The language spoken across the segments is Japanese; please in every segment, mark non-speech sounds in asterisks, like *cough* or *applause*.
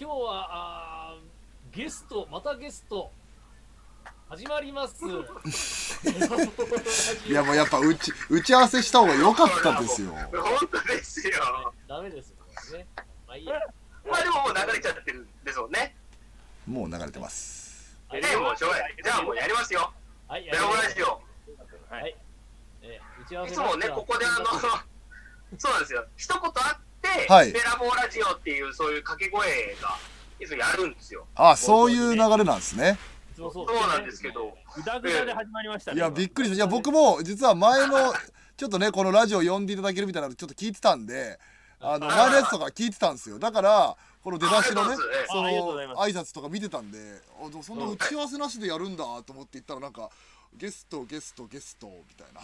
今日はあーゲストまたゲスト始まります *laughs* いやもうやっぱ打ち打ち合わせした方が良かったですよ本当ですよ。ダメですもんねまあいいやまあでももう流れちゃってるんですもんね。もう流れてますはいねもうしょうがない。じゃあもうやりますよ。はいベロラジオ。はいえー打ち合わせいつもね、ここであの、*laughs* そうなんですよ。一言あって、はい。ベラボーラジオっていうそういう掛け声がいつもやるんですよ。あそういう流れなんですね。そうそう。なんですけど。ぐだぐだで始まりましたね。いやびっくりした。いや僕も実は前のちょっとねこのラジオ呼んでいただけるみたいなのちょっと聞いてたんであのはい。前のやつとか聞いてたんですよ。だからこの出だしのねその挨拶とか見てたんでそんな打ち合わせなしでやるんだと思って言ったらなんかゲストゲストゲストみたいな。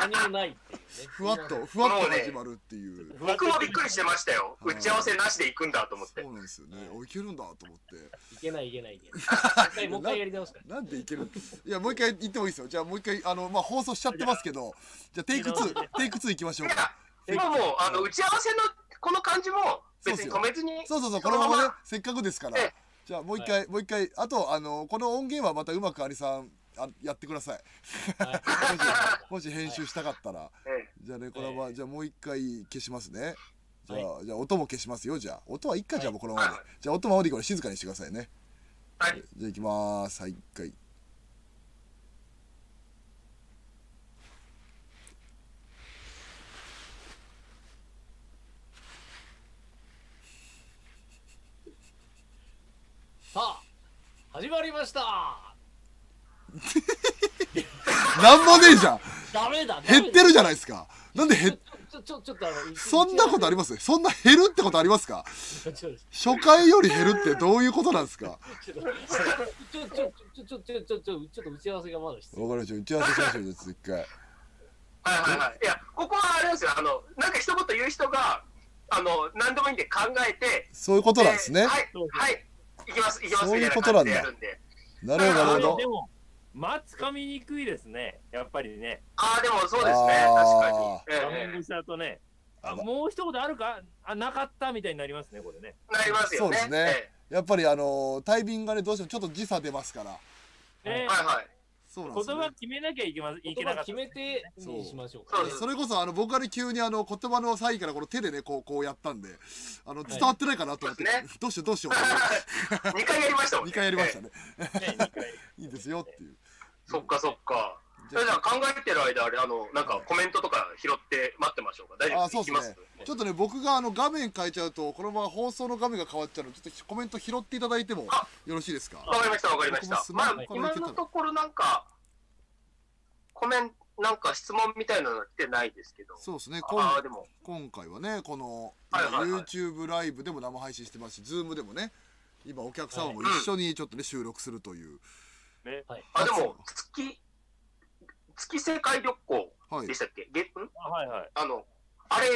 何もないっていうね。ふわっとふわっと始まるっていう。僕もびっくりしてましたよ。打ち合わせなしで行くんだと思って。そう。なんですよね。おいけるんだと思って。いけないいけないいけないもう一回やり直すから。なんでいける？いやもう一回言ってもいいですよ。じゃあもう一回あのまあ放送しちゃってますけど。じゃあテイク2テイク2いきましょうか、今もう、あの、打ち合わせのこの感じも別に止めずに、そうそうそう。このままねせっかくですから。ええじゃあもう一回、もう一回あとあのこの音源はまたうまくアリさんあやってください。はい。*laughs* もし編集したかったら、えじゃあねこのまま、じゃあもう一回消しますね。じゃあ、じゃあ音も消しますよ。じゃあ音はいっかじゃあもうこのままで、はい。じゃあ音ままでいいから静かにしてくださいね。はい。じゃあいきます。はい一回始まりました。*laughs* 何もねえじゃん。ダメだ減ってるじゃないですか。なんで減ちょちょちょっとあのそんなことあります？そんな減るってことありますか？初回より減るってどういうことなんですか？ちょっとちょちょちょちょちょちょちょっと打ち合わせがまだ必要分かりました打ち合わせしましょうちょっと一回はいはいはいいやここはあれですよあのなんか一言言う人があの何でもいいんで考えてそういうことなんですね、はい、はい行きます、行きます、そういうことなんだ。なるほどなるほどでも、まあ、つかみにくいですね。やっぱりね。ああ、でもそうですね、確かに。ええ画面越しだとね。あもう一言あるか？あなかったみたいになりますね、これね。なりますよね。そうですねえやっぱりあのタイミングがねどうしてもちょっと時差出ますからねえはいはい。言そうなんですよ、ね、葉決めなきゃいけまいけなかった。言葉決めてにしましょうかねそうそれこそあの僕がね急にあの言葉のサインからこの手でねこうこうやったんであの伝わってないかなと思って、そうですね。どうしようどうしよう。2回やりましたもんね。2回やりましたね、ね二回。*laughs* いいですよっていう。そっかそっか。じそれじゃあ考えてる間、あれ、あの、なんかコメントとか拾って待ってましょうか。大丈夫あそうですね。ちょっとね僕があの画面変えちゃうとこのまま放送の画面が変わっちゃうのでちょっとコメント拾っていただいてもよろしいですか？わかりました、わかりました。まあ今のところなんか、コメント、なんか質問みたいなの来てないですけど。そうですね。あ今あ、でも、今回はねこの、はいはいはい。YouTube ライブでも生配信してますし Zoom でもね今お客様も一緒にちょっとね収録するという、ね。あ、でも、月、月世界旅行はいでしたっけ、げん？あはいはい。あの、あれ、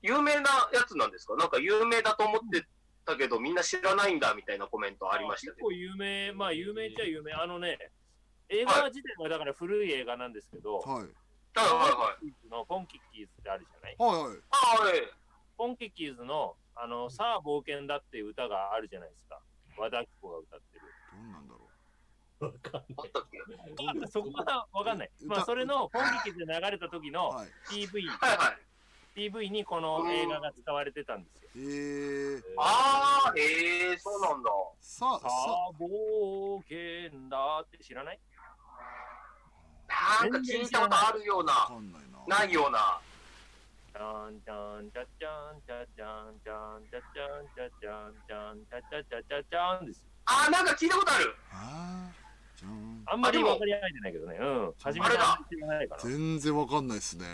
有名なやつなんですか？なんか有名だと思ってたけど、みんな知らないんだみたいなコメントありましたけど結構。有名、まあ有名っちゃ有名。あのね、映画自体はだから古い映画なんですけど、はいはいはいはい。のポンキッキーズってあるじゃない？はいはいあはい。ポンキッキーズの、あの、さあ冒険だっていう歌があるじゃないですか。和田アキ子が歌ってる。どんなんだろわかんない。ったそこはわかんない。まあ、それの本劇で流れた時の PV、はい、PV にこの映画が使われてたんですよ。へえー。ああ、ええー、そうなんだ。さあ、さあ、冒険だって知らない？なんか聞いたことあるような、な,ないような。です。あー、なんか聞いたことある。あーあんまり分かり合えてないけどね。うん。初めてないから。全然わかんないですね、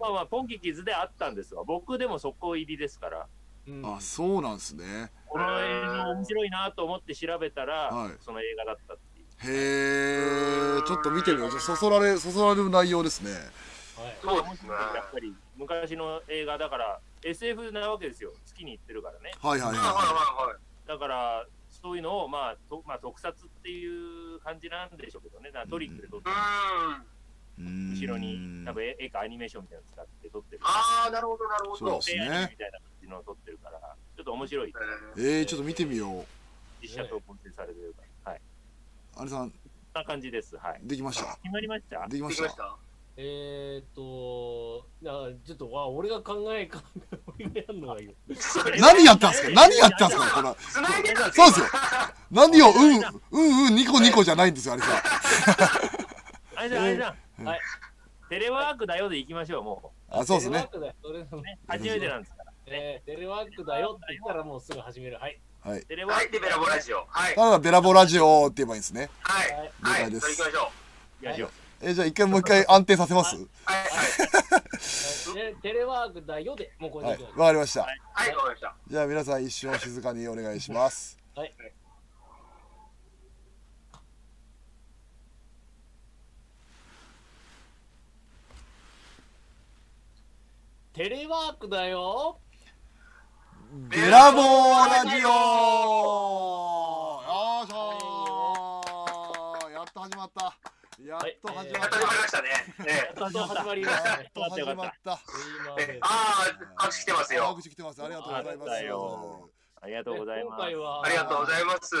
まあまあ、ポンキッキーズであったんですわ。僕でも速攻入りですから。うんあそうなんですねこの映画面白いなと思って調べたら、はいその映画だったっていう。へえちょっと見てみようそそられそそられる内容ですねはいそうですね。やっぱり昔の映画だから SF なわけですよ。月に行ってるからね。はいはいはいはいははいはい。だから、そういうのを、まあ、とまあ、特撮っていう感じなんでしょうけどね。トリックで撮って、うーん。いうーん後ろに、多分絵絵かアニメーションみたいなの使って撮ってる。ああ、なるほどなるほど。そうですねみたいな感じのを撮ってるから、ちょっっと面白い。えーえー、ちょっと見てみよう実写と構成されてるから。はい。あれさんこんな感じです。はい。できました決まりましたできましたえーっと、なちょっと、わ、俺が考えか、俺がやるのがいい。*laughs* 何やったんすか？何やったんすか？これ繋いでたそうですよ何をうんうんうんニコニコじゃないんですよあれさあれじゃん、あれじゃん。はい。テレワークだよで行きましょう、もあそうですねテレワークだよ。それう。ね。初めてなんですから。えーテレワークだよって言ったらもうすぐ始める。はい。はいテレワークはいでベラボラジオはいただベラボラジオって言えばいいんですねはいはいはい了解ですそれ行きましょうやりよえーじゃあ一回もう一回安定させます。はいえ *laughs* テレワークだよで、もうこれはいでいきます。わかりました。はいはいわかりました。じゃあ皆さん一瞬静かにお願いします。はい。テレワークだよ。ベラボーラジオ。よーしょー。やっと始まったやっと始まりましたね。*laughs* えやっと始まりましたね。やっと始まった。ああ拍手来てますあよ口来てます。ありがとうございます。ありがとうございます。ありがとうございます。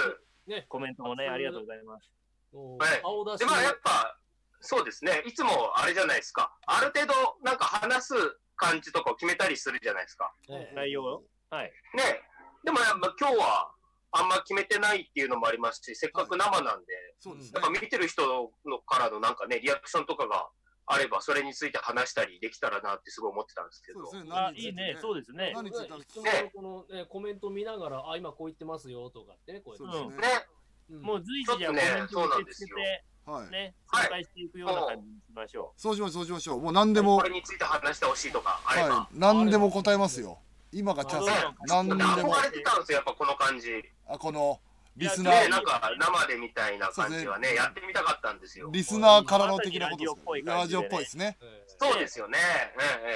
ね、コメントもね、ありがとうございます。はいでまあやっぱそうですね。いつもあれじゃないですか。ある程度なんか話す感じとかを決めたりするじゃないですか。ね内容を？はい。ね。でもやっぱ今日はあんま決めてないっていうのもありますしせっかく生なんで、そうですね。やっぱ見てる人のからのなんかねリアクションとかがあればそれについて話したりできたらなってすごい思ってたんですけど。そうですね。あ、いいね、そうですね。何について質問のこの、ね、コメント見ながら、あ、今こう言ってますよとかってね、こうやって。そうですねね。うん。もう随時じゃあコメントを受け付けて、はいね、はい。紹介していくような感じにしましょそうしましょうそうしましょう。もう何でもこれについて話してほしいとかあれば、はい。何でも答えますよ今がチャンス。ね何でも。憧れてたんですよやっぱこの感じ。ねあこのリスナー。なんか生でみたいな感じはねね。やってみたかったんですよ。リスナーからの的なことですラジオっぽいでね。ぽいですね。えそうですよね。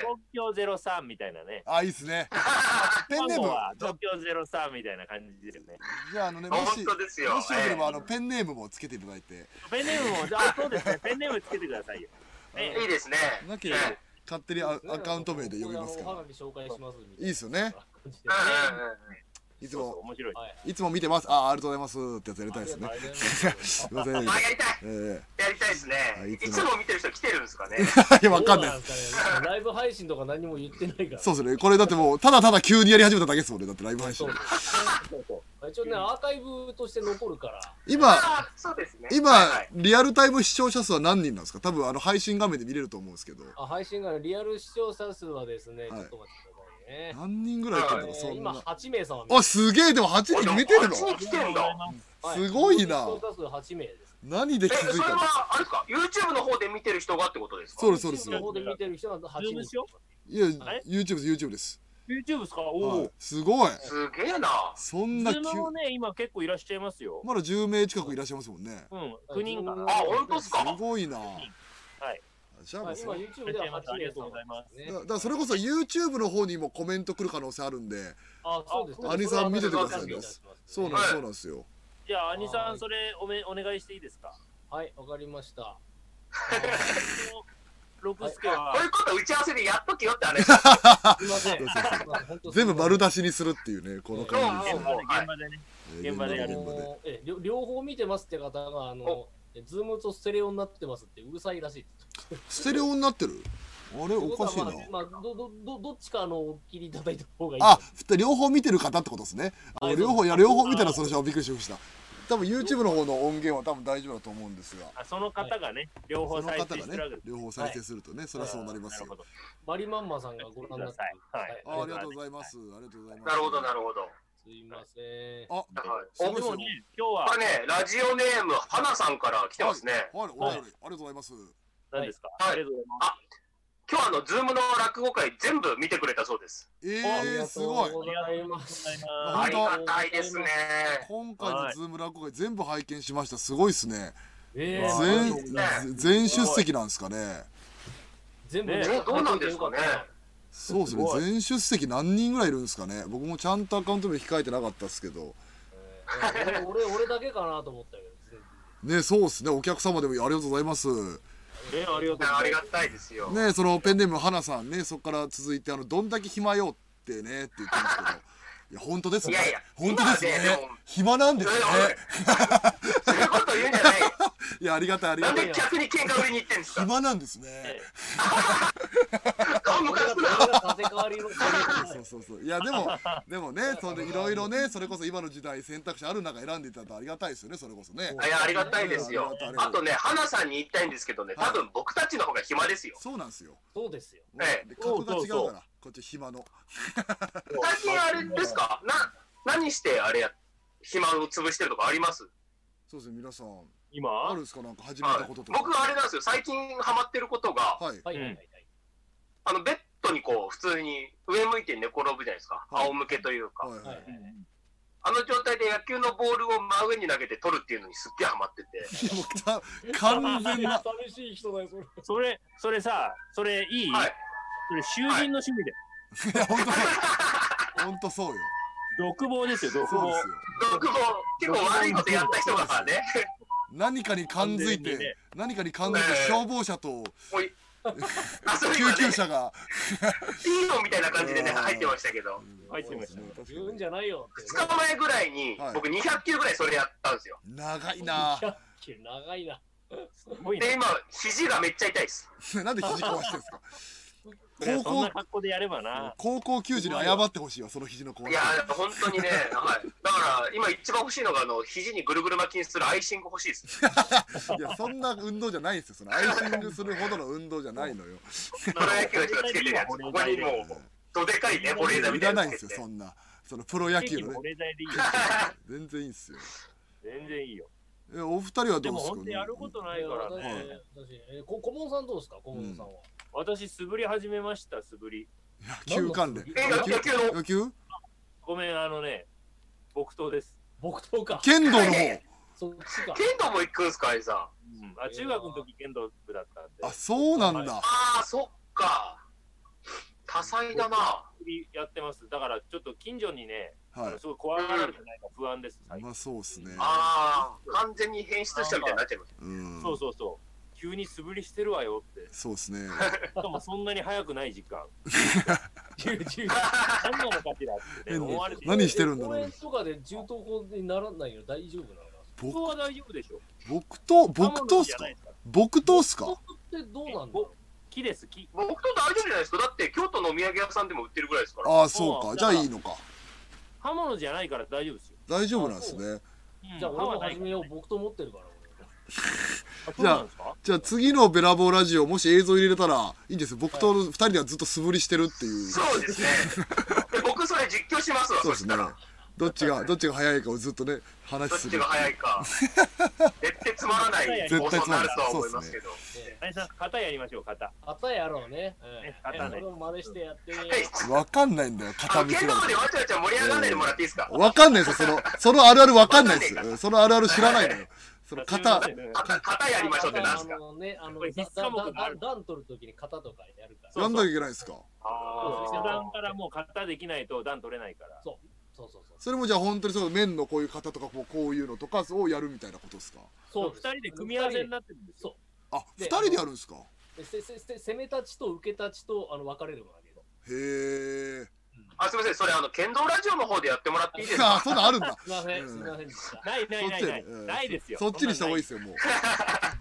東京ゼロ三みたいなね。あいいっすね。*laughs* ペンネーム。は東京ゼロ三みたいな感じですよね。じゃああのねもし本当ですよ。もしよければあえのペンネームもつけていただいて。ペンネームも、じゃあ、そうですね、ペンネームつけてくださいよ。*laughs* ねえいいですね。なけれ勝手にアアカウント名で呼びますから。いな。いいっすよね。いつも。面白い。つも見てます。あありがとうございますってやつやりたいですね。ありがとうございます。すいませんあやりたい。えやりたいですね。はいつも。見てる人来てるんですかね。えいやわかんない。ライブ配信とか何も言ってないから。そうですね。これだってもうただただ急にやり始めただけですもんね。だってライブ配信。そうそうそう一応ね、アーカイブとして残るから。今あそうですね。今、はいはい。リアルタイム視聴者数は何人なんですか？多分あの配信画面で見れると思うんですけど。あ配信がリアル視聴者数はですね、ちょはいっと待ってくださいね。何人ぐらいいってんだろう？えー今そんな。8名様あすげえ！でも8人見てるの？あ来てんだ。はい。すごいな。視聴者数8名です。何で気づいたのはあれですか？YouTube の方で見てる人がってことですか？そうですそうです。の方で見てる人は8名。ズームしよいやあれ YouTube です YouTube です YouTube ですか？おお。はい。すごい。すげえな。そんな急。ね、今結構いらっしゃいますよ。まだ10名近くいらっしゃいますもんね。うん、9人かな。あ本当っすか？すごいな。はい。じゃあもうさはい今 YouTube では8名ありがとうございますね。だだからそれこそ YouTube の方にもコメント来る可能性あるんであ、そうです。兄さん見ててくださいね。そうなんはい。そうなんですよ。じゃあ、兄さん、それおめお願いしていいですか？はい、わかりました。*laughs* 六助は。こういうこと打ち合わせでやっときよって話。すみません。全部丸出しにするっていうねこの感じ。です現場で、現場でね。えー現場でやる。現場で。あのえ両両方見てますって方があのえズームとステレオになってますってうるさいらしい。ステレオになってる？あれおかしいな。まあ、まあ、どどどどっちかあのお切りいただいた方がいい。あ、両方見てる方ってことですね。両方いや両方見たらそれじゃびっくりしました。多分 YouTube の方の音源は多分大丈夫だと思うんですが、あその方がね、両そ方再の方がね生してるわけです。両方再生するとね、それはそうなりますよ。マリマンマさんがご覧になってはいあありがとうございます。ありがとうございます。なるほどなるほどすいません。あ、はい今日はこれねラジオネーム花さんから来てますねはい、お便りありがとうございます。何ですかはいありがとうございます。今日あのズームの落語会全部見てくれたそうですえー、ありがすごい。とうございます。ありがたいですね今回のズーム落語会全部拝見しました。すごいですね。えわあー、全全出席なんですかね。全部ねえどうなんですかねそうですねすごい全出席何人ぐらいいるんですかね僕もちゃんとアカウント名控えてなかったですけどえー俺俺俺だけかなと思ったけど。ねそうですねお客様でもありがとうございますえありがとう。ございありがたいですよ。ねそのペンネーム花さんねそこから続いてあのどんだけ暇よってねって言ってますけど。いや本当ですね。いやいや本当ですね。暇なんですね。そういうこと言うんじゃない？よ。*laughs* いやありがたいありなんがたい。で逆に喧嘩売りに行ってんですか？暇なんですね *laughs* 顔向これがこかすな。れが縦変わりの。そうそうそう。いやでもでもねそれいろいろねそれこそ今の時代選択肢ある中選んでいただいたらありがたいですよねそれこそね。いや、ありがたいですよ。あとね、花さんに言いたいんですけどね、多分僕たちの方が暇ですよ。そうなんですよ。そうですよ。ええ。で格が違うそうそうからこっち暇の。最近あれですか？な、何してあれや、暇を潰してるとかあります？そうですね皆さん。今？あるんですか？なんか始めはいたこととか。僕あれなんですよ、最近ハマってることが、はいはい。はいはいはい。あの、ベッドにこう、普通に上向いて寝転ぶじゃないですか。はい仰向けというか。はいははいいあの状態で野球のボールを真上に投げて取るっていうのにすっげえハマってて。*laughs* 完全な寂しい人だよ、それ。それ、それさ、それいい、はい。それ囚人の趣味で。いや本当そう本当そうよ独房ですよ、独房そうで。すよ僕も結構悪いことやった人がね、何かに感づいてね何かに感づいて消防車と *laughs* 救急車がヒーローみたいな感じでね、うん入ってましたけど。入ってましたそうですね確言うんかじゃないよって2日前ぐらいにはい、僕200球ぐらいそれやったんですよ。に長いな100キロ長いな。すごいで、ね。今、肘がめっちゃ痛いです。*laughs* なんで肘壊してんすか？いやそん高校な格好でやればな。高校球児に謝ってほしいわその肘のいやー、本当にね、*laughs* はい。だから、今一番欲しいのが、あの、肘にぐるぐる巻きにするアイシング欲しいです。いやそんな運動じゃないんですよそのアイシングするほどの運動じゃないのよプロ野球の人がつけてるやつ。*laughs* ここにもう、どでかいね、保冷剤みいたいらないんです。よそんなそのプロ野球のね。*laughs* 全然いいんすよ全然いいよ。えお二人はでもどうですか？本当やることないから私ね。私えこ顧問さんどうですか、顧問さんは。私、素振り始めました、素振り。*laughs* 野球関連え、野球野球の、野球ごめん、あのね、木刀です。木刀か。剣道の方そっちか。剣道も行くんすか、あいさん？うん、あ中学の時剣道部だったんで。あそうなんだああ、そっか。多彩だな。素振りやってます。だから、ちょっと近所にね、あはのすごい怖がられてないか不安です、まあそうっすねああ、完全に変質したみたいになっちゃいます。うんそうそうそう。急に素振りしてるわよって。そうっすね。しかもそんなに速くない時間。*laughs* 何なのかしらってね、思われて。何してるんだろう公園とかで銃刀法にならないの大丈夫なの？か本当は大丈夫でしょ。木刀木刀っすか？刃物じゃないですか。木刀っすか？なってどうなんだろ木です、木。僕と大丈夫じゃないですか。だって、京都のお土産屋さんでも売ってるぐらいですから。ああそうか。じゃあいいのか。刃物じゃないから大丈夫ですよ。大丈夫なんですね。う。じゃあ俺も始めよう、木刀持ってるからあそうなんですか？じゃあ次のベラボーラジオもし映像入れたらいいんですよ僕と二人ではずっと素振りしてるっていうそうですね。で僕それ実況しますわ、そうですね。どっちがどっちが早いかをずっとね話するどっちが早いか。*laughs* 絶対つまらない放送になるとは思いますけど。俺。ね何さん、型やりましょう、型。型やろうね。型ね真似してやって。わかんないんだよあ片の、剣道見せられてでわちゃわちゃ盛り上がらないでもらっていいですか？わかんないですよそのそのあるあるわかんないですわかんねえかうんそのあるある知らないのよその型。型型やりましょうってなんすか？あのね、あの、これだ必須科目だがある。だ段取るときに型とかやるから。やんなきゃいけないですか？あ初段からもう型できないと段取れないから。そう。そうそうそう。それもじゃあ本当にそう面のこういう型とかこうこういうのとかをやるみたいなことですか？そう二人で組み合わせになってるんですよ。あ二で人でやるんですか？でせせせ攻め立ちと受け立ちとあの分かれるわけよ。へえあ、すみません。それ、あの、剣道ラジオの方でやってもらっていいですか？あそんなんあるんだ *laughs* すみません、うんすみません。ないないないない。ですよ。そっちにした方がいいい。ですよもう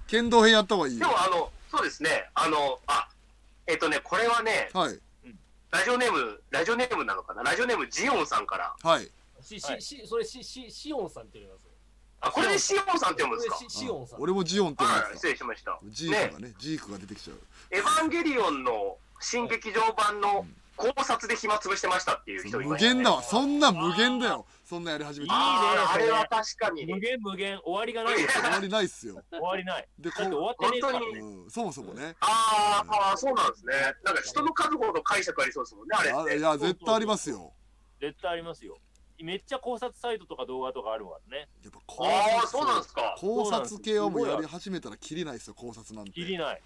剣道編やった方がいいよでも、あの、そうですね。あの、あ、えっとね、これはね、はいラジオネーム、ラジオネームなのかな？ラジオネームジオンさんから。はいし、はいし、し、それし、し、シオンさんって言います？あ、これでシオンさんって読むんですか？これしシオンさん。俺もジオンって言うんはい、失ですか礼しました。ジークがねジークが出てきちゃうエヴァンゲリオンの新劇場版の考察で暇つぶしてましたっていう人い無ましたね限だわそんな無限だよそんなやり始めていいねあれれは確かに。無限無限終わりがないですよ。終わりないっすよ終わりない。でこだって終わってねえから本当ね。う、うん、そもそもねあーあー、そうなんですね。なんか人の数ほど解釈ありそうですもんね、あれって。あいや絶対ありますよ絶対ありますよ。めっちゃ考察サイトとか動画とかあるわね。やっぱ考ああ、そうなんですか。考察系はもうやり始めたらキリないっすよ考察なんてきりない。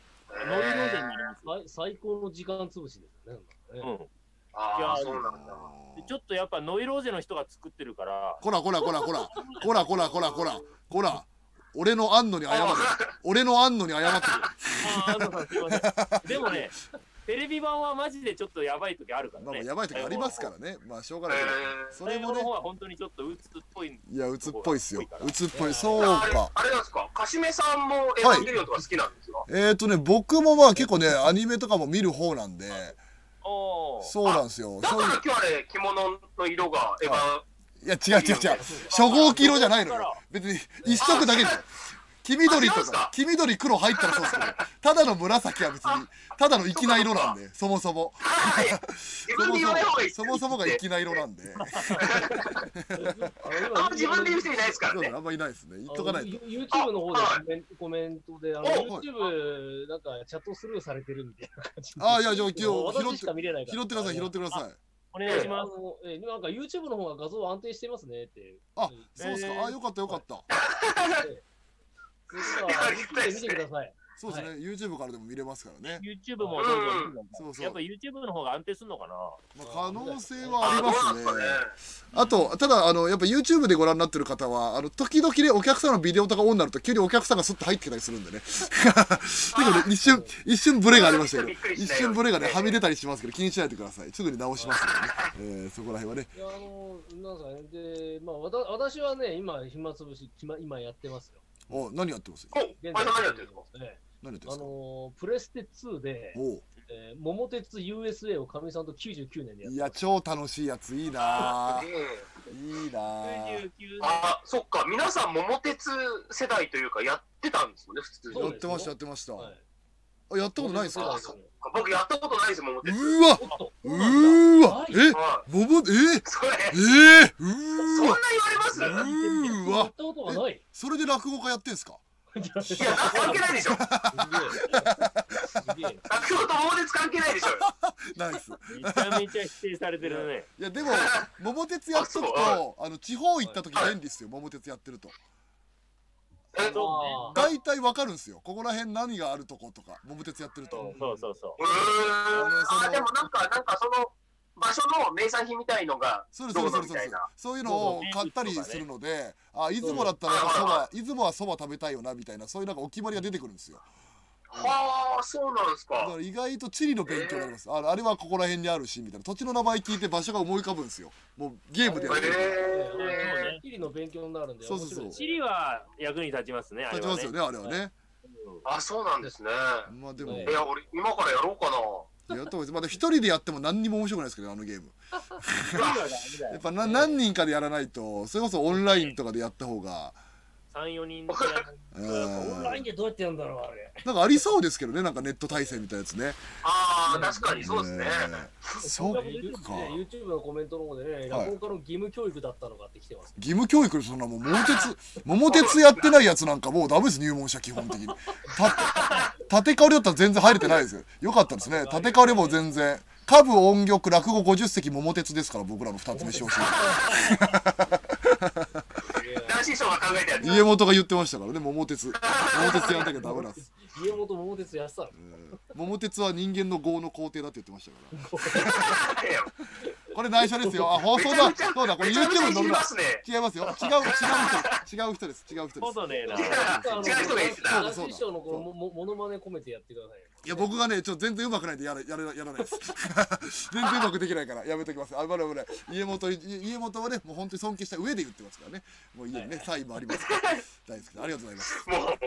乗るのでになります最高の時間潰しですね。ああ、そうなんだ。ちょっとやっぱノイローゼの人が作ってるから。こらこらこらこら。こらこらこらこら。こら。俺の安野に謝る。俺の安野に謝ってる。でもね、テレビ版はマジでちょっとやばい時あるからね。まあまあやばい時ありますからね。まあしょうがない。けどえそれもね。の方は本当にちょっと鬱っぽい。いや鬱っぽいっすよ。鬱っぽい。そうー、あれかあれなんですか？かしめさんもエヴァンゲリオンとか好きなんですか、えーとね僕もまあ結構ねアニメとかも見る方なんで。おー。そうなんですよ。だそういう。から今日あれ着物の色がエヴァ。ン、い。や違う違う違う。初号機色じゃないのよ。別に一色だけで黄緑とかか。黄緑黒入ったらそうですけど *laughs* ただの紫は別にただの粋な色なんでそもそも。そもそもがって粋な色なんで。*laughs* あんま自分で言う人いないですからね。あんまいないですね。言っとかないと。ユ YouTube の方であコメントコメントで、あの、お YouTube なんかチャットスルーされてるみたいな感じ。で。あいやじゃあ今日私しか見れないから。拾ってください拾ってください。お願いします。えなんか YouTube の方が画像安定してますねって。あそうですえーか。あよかったよかったそれから見てみてください。そうですね。YouTube からでも見れますからね。YouTube もそうそう。やっぱ YouTube の方が安定するのかな。まあ可能性はありますね。あとただあのやっぱ YouTube でご覧になってる方はあの時々ねお客さんのビデオとかオンになると急にお客さんがスッと入ってきたりするんでね。*laughs* 結構ね一瞬一瞬ブレがありましたけど。一瞬ブレがねはみ出たりしますけど気にしないでください。すぐに直しますからね、*laughs* えーそこら辺はね。いや、あの、なんすかね、で、まあ、わた私はね、今、暇つぶし、今やってますよ。お何やってます？お前さん何やってるんですか？ええ。あ何やってますか？の、プレステ2で、えー桃鉄 USA をかみさんと99年でやっていや超楽しいやつ。いいな。いいな。ぁ99あそっか。皆さん桃鉄世代というかやってたんですもんね普通に。やってましたやってました、はい。あやったことないですか？そうですあそっか僕やったことないです桃鉄うわ。うーわはいえはい。桃え？ー、それ。えー、うそんな言ーわわれます？うーわ。やったことがない。それで落語家やってんすか？いや関係ないでしょ。すげえ。落語と桃鉄関係ないでしょ。ナイス。めちゃめちゃ否定されてるね。いやでも桃鉄やっとくあとあの地方行った時便利っすよ桃鉄やってると大体わかるんすよ。ここら辺何があるとことか。桃鉄やってると。そうそうそう。うー。んあでもなんかなんかその場所の名産品みたいのがそうですそうですそうです。どうぞみたいな。そういうのを買ったりするのであ出雲だったらそば出雲はそば食べたいよなみたいなそういうなんかお決まりが出てくるんですよはあそうなんですか。だから意外と地理の勉強になります、ああれはここら辺にあるしみたいな。土地の名前聞いて場所が思い浮かぶんですよ。もうゲームでやってるからへえー、地理の勉強になるんで、そうそうそう。面白い。チリは役に立ちますね、立ちますよ。ねあれはね。あそうなんですね。まあでも、えいや俺今からやろうかな。やった方がいいです。まだ一人でやっても何にも面白くないですけどあのゲーム。*laughs* やっぱな何人かでやらないとそれこそオンラインとかでやった方が3、4人でオンラインでどうやってやるんだろう、あれ。なんかありそうですけどねなんかネット対戦みたいなやつね。ああ確かにそうですね。えーそっか YouTube のコメントの方でね、落語家の義務教育だったのかって来てます。義務教育でそんなもう桃鉄 *laughs* 桃鉄やってないやつなんかもうダメです入門者基本的に。*laughs* た縦かわりだったら全然入れてないですよ。よかったですね。縦かわりも全然。歌舞音曲落語50席桃鉄ですから僕らの2つ目昇進 *laughs* 男子賞が考えたやつ家元が言ってましたからね桃鉄。桃鉄やんなきゃダメなんです。*laughs* 家元桃鉄やってたの。うん。桃鉄は人間の業の皇帝だって言ってましたからこれ内緒ですよ。あ放送だ。そうだ。これ YouTube にい載るなじりますね。違いますよ。違う違う人違う人です。違う人です。ことねえな。違う人が言ってた男子師匠のこのももものまね込めてやってくださいよ。いや僕がねちょっと全然上手くないんでやらやらやらないです。*laughs* 全然上手くできないから。やめときますあ危ない危ない家元家元はねもう本当に尊敬した上で言ってますからね。もう家にねサインもありますから。大好きでありがとうございます。もう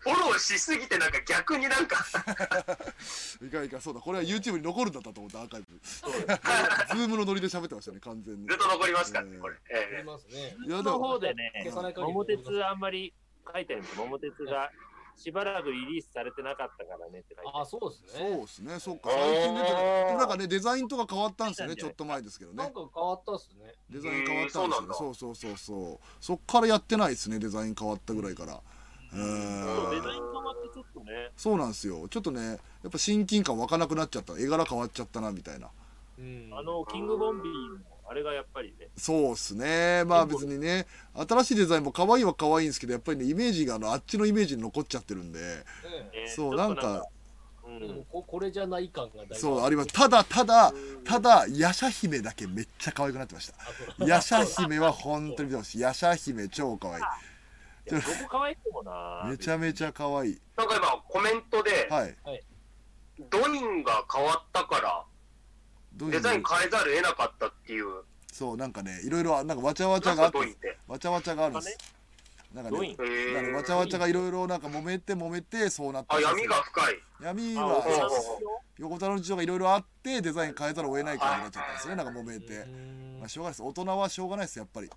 フォローしすぎてなんか逆になんか。*laughs* いかんいかん。そうだ。これは YouTube に残るんだったと思ったアーカイブ。*laughs* ズームのノリで喋ってましたね完全に。ずっと残りますからねこれ。あえ。りますね。いやでのも方でね。桃鉄あんまり書いてあるんです桃鉄がしばらくリリースされてなかったからねって書いてある。あ、そうですそうね。ですね。そっか。最近出てなんかねデザインとか変わったんですよねちょっと前ですけどね。なんか変わったっすね。デザイン変わったんですよね。そうそうそうそう。そっからやってないですねデザイン変わったぐらいから。うそうーんデザイン変わってちょっとね。そうなんですよ。ちょっとねやっぱ親近感湧かなくなっちゃった。絵柄変わっちゃったなみたいな。うんあのキングボンビーのあれがやっぱりね。そうっすね。まあ別にね新しいデザインも可愛いは可愛いんですけどやっぱりねイメージがあのあっちのイメージに残っちゃってるんで。そうなんかうん。ここれじゃない感がそうあります。ただただただヤシャ姫だけめっちゃ可愛くなってました。ヤシャ姫は本当に見てほしい。ヤシャ姫超可愛い。いやどこ可愛いともな。めちゃめちゃ可愛い。なんか今ココメントで、はい。ドインが変わったから、どういうデザイン変えざるを得なかったっていう、そうなんかねいろいろなんかわちゃわちゃがあって。わちゃわちゃがあるんです。なんかねへーだからわちゃわちゃがいろいろなんか揉めて揉めてそうなったあ、闇が深い。あ闇はそうそうそう。横田の事情がいろいろあってデザイン変えざるを得ないからになっちゃったんですねなんか揉めて、まあ、しょうがないです。大人はしょうがないですやっぱり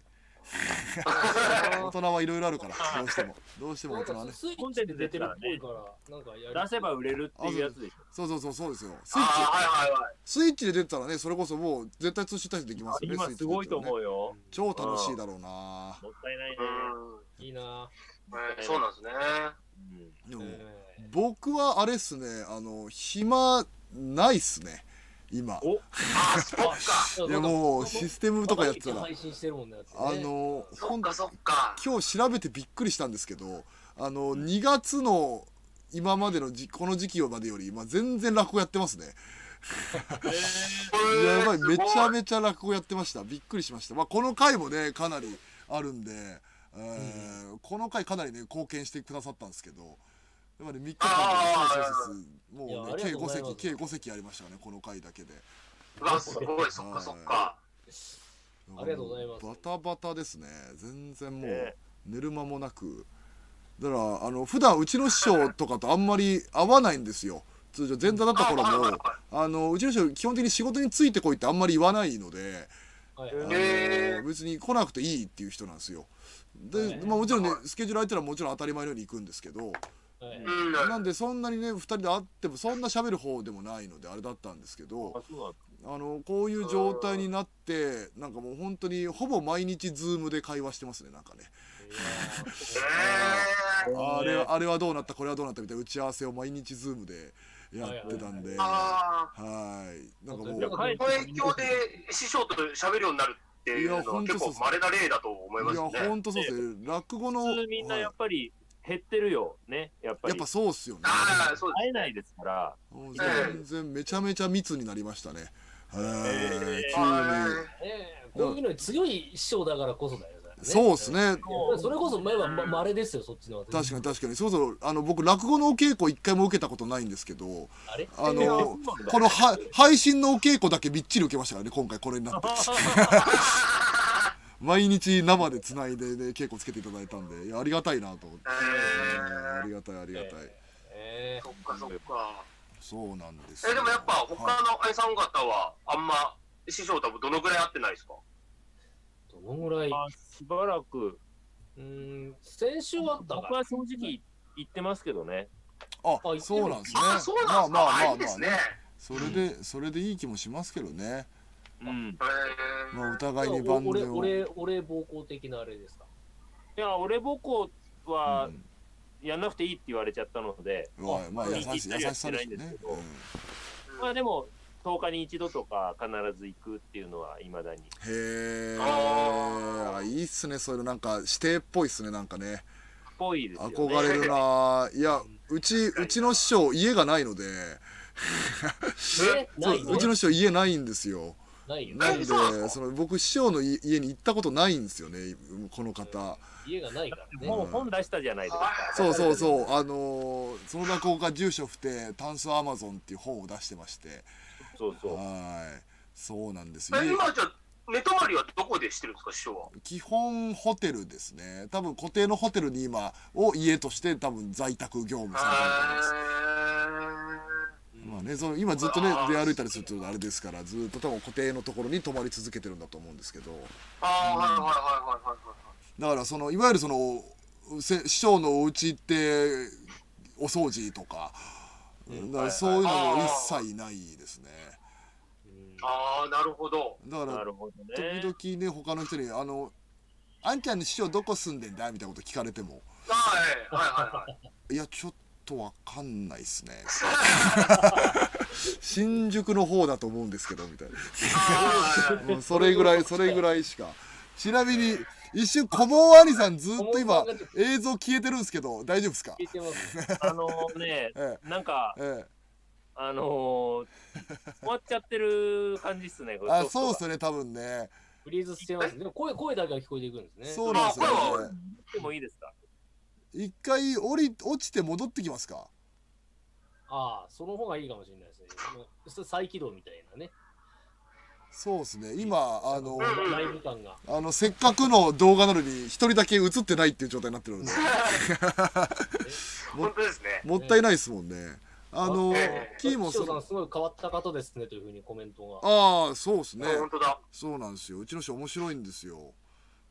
*laughs* 大人はいろいろあるからどうしても。どうしても大人はね。かスイッチで出てるっぽいから、なんかやり出せば売れるっていうやつでしょ。そうそうそうそうですよ。スあイッチ。はいはいはい。スイッチで出てたらねそれこそもう絶対通信対戦できますよ。ね今すごいと思ううよ。超楽しいだろうな。もったいないね。うん。いいな。えーそうなんですね。うん。でもえ僕はあれっすねあの暇ないっすね今。おあ、そっか。ー *laughs* いやもうシステムとかやってたら。配信してるもんね。あのかそっか。今日調べてびっくりしたんですけどあの2月の今までのじこの時期までより、まあ、全然落語やってますね。*laughs* やばいめちゃめちゃ落語やってました。びっくりしました、まあ、この回もねかなりあるんで、えーこの回かなりね貢献してくださったんですけどやっぱり3日間でもうね計いやありがとうご5ざいます。席計5席ありましたねこの回だけで。うわ、すごい、そっかそっか。ありがとうございます。バタバタですね。全然もうね寝る間もなく。だからあの普段うちの師匠とかとあんまり会わないんですよ。通常前座だった頃もあのうちの師匠基本的に仕事についてこいってあんまり言わないのではいあのへー別に来なくていいっていう人なんですよ。で、はい。まあ、もちろんねスケジュール空いたらもちろん当たり前のように行くんですけどはい。うん。なんでそんなにね2人で会ってもそんな喋る方でもないのであれだったんですけあどあのこういう状態になってなんかもう本当にほぼ毎日ズームで会話してますねなんかね。えー。あれはあれはどうなった？これはどうなった？みたいな打ち合わせを毎日ズームでやってたんで。はあい。なんかもう。この影響で師匠と喋るようになるっていうのは結構稀な例だと思いますいやね。ほんとそうです。ね落語のみんなやっぱり減ってるよね。やっぱりやっぱ。そうっすよねああ、そう会えないですから。全然めちゃめちゃ密になりましたねはいえ急にはええこういうのに強い師匠だからこそだよね。そうっすねそれこそ前はままれですよ、そっちの確かに確かにそうそうあの僕落語のお稽古一回も受けたことないんですけどあのこのは配信のお稽古だけびっちり受けましたからね今回これになって *laughs* 毎日生でつないでね稽古つけていただいたんでいやありがたいなと思ってえありがたいありがたいえそっかそっか。そうなんですえ、でもやっぱ他はいの愛さん方はあんま師匠とどのぐらい会ってないですか？ー、どのぐらい、あしばらく。うーん、先週あったか僕は正直言ってますけどね。ああそうなんですねああ、そうなんですか。まあまあまあいいですね。それでそれでいい気もしますけどねうん。へー。まあお互いにお万俺、俺、俺、暴行的なあれですか？いや、俺母校はうんやんなくていいって言われちゃったので、うわまあ優し優しさですね。うん。まあでも、10日に一度とか必ず行くっていうのはいまだに。へえあー。いいっすねそういうの。なんか指定っぽいっすねなんかね。ぽいですよね。憧れるないやうちうちの師匠家がないので。うちの師匠家ないんですよないよ。なんでその僕師匠の家家に行ったことないんですよねこの方家がないからね。もう本出したじゃないですか。そうそうそうあのーその落語家住所不定炭素アマゾンっていう本を出してましてそうそう。はいそうなんですよえ、今じゃあ寝泊まりはどこでしてるんですか、師匠は？基本ホテルですね多分固定のホテルに今を家として多分在宅業務されてますまあね、その今ずっとね出歩いたりするとあれですからずっと多分固定のところに泊まり続けてるんだと思うんですけどああ、はいはいはいはいはいはい。だからそのいわゆるそのせ師匠のお家行ってお掃除とかだからそういうのも一切ないですねああ、なるほど。だからなるほどね。時々ね他の人に「あのあんちゃんの師匠どこ住んでんだ?」みたいなこと聞かれてもはいはいはいはい。「いやちょっとわかんないっすね」*laughs* 新宿の方だと思うんですけどみたいな。それぐらいそれぐらいしか。ちなみに一瞬小坊兄さんずっと今映像消えてるんですけど大丈夫ですか？聞いてます。あのね、*laughs* えなんか、ええ。あのー、止まっちゃってる感じっすね。あそうっすね多分ね。フリーズしてます。でも声、声だけは聞こえていくんですね。そうなんですよね。でもいいですか？一回降り落ちて戻ってきますか？ああ、その方がいいかもしれないですね。再起動みたいなね。そうですね今あのうんライブ感が。あのせっかくの動画なのに一人だけ映ってないっていう状態になってるので *laughs* 本当ですね。も *laughs* ったいないですもんねあのええキーもそのすごい変わった方ですねというふうにコメントが。ああそうですね本当だ。そうなんですようちの人面白いんですよ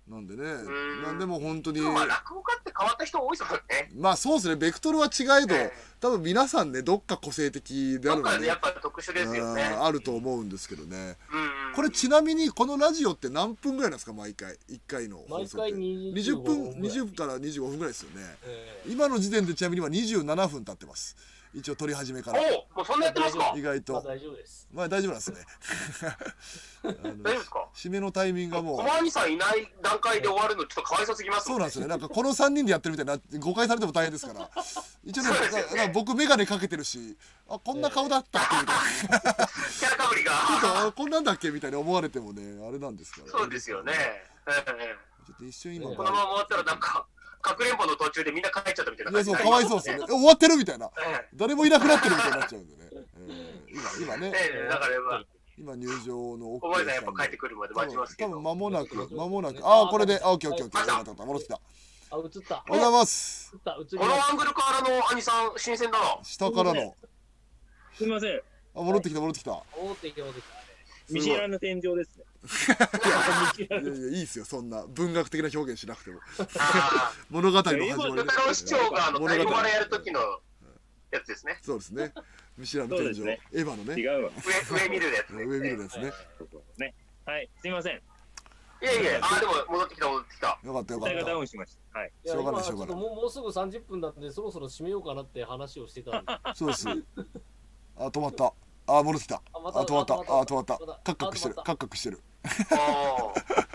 なんでね。ん。なんでも本当に。落語家って変わった人多いですもんね。まあそうですね。ベクトルは違えどえ多分皆さんねどっか個性的であるのでどっかでやっぱ特殊ですよね。ああると思うんですけどね。うんこれちなみにこのラジオって何分ぐらいなんですか毎回？1回の放毎送って。回20 20分分ぐらい。20から25分ぐらいですよね。ええ。今の時点でちなみに今27分経ってます一応撮り始めから。おお、もうそんなやってますか？意外と。まあ大丈夫です。まあ大丈夫なんですね。*laughs* 大丈夫ですか？締めのタイミングがもう。小川さんいない段階で終わるのちょっとかわいそうすぎます？そうなんですよね。なんかこの3人でやってるみたいな誤解されても大変ですから。*laughs* 一応ねね。僕眼鏡かけてるしあこんな顔だったっけ？みたいな。キャラかぶりが。ちょっとあこんなんだっけ？みたいに思われてもねあれなんですから。そうですよね。ええちょっと一瞬今ねこのまま終わったらなんか、かくれんぼの途中でみんな帰っちゃったみたいない感じやそうかわいそうですよね。え終わってるみたいな。え誰もいなくなってるみたいになっちゃうんでね、えー今今ね。*laughs* えええだからまあ、今入場の小林さんやっぱ帰ってくるまで待ちますけど。多分間もなく間もなく。ああこれで。あオッケーオッケーオッケー。戻ってきた。あ、映った。おはようございます。映った、映りこのアングルからの兄さん、新鮮だな。下からの。すみません。あ戻ってきた戻ってきた。いた。戻ってきて、戻ってきた。見知らぬ天井ですね。やいやいいっすよそんな文学的な表現しなくてもあ物語の始まりねあ、歌の市長があの、物語太やる時のやつですね。そうですね見知らぬ天井、ねエヴァのね違うわ。上、上見るやつね。上見るやつねね。はい、すみません。いやいや、あ、でも戻ってきた戻ってきた。よかったよか機体がダウっンしました。はい。いやしょうがない今しょうがないもうもうすぐ30分なんで、そろそろ締めようかなって話をしてたんで。たそうです *laughs* あ止まったあ戻ってきたあ、まあ止まったあ止まったカクカクしてるあカクカクしてるああ。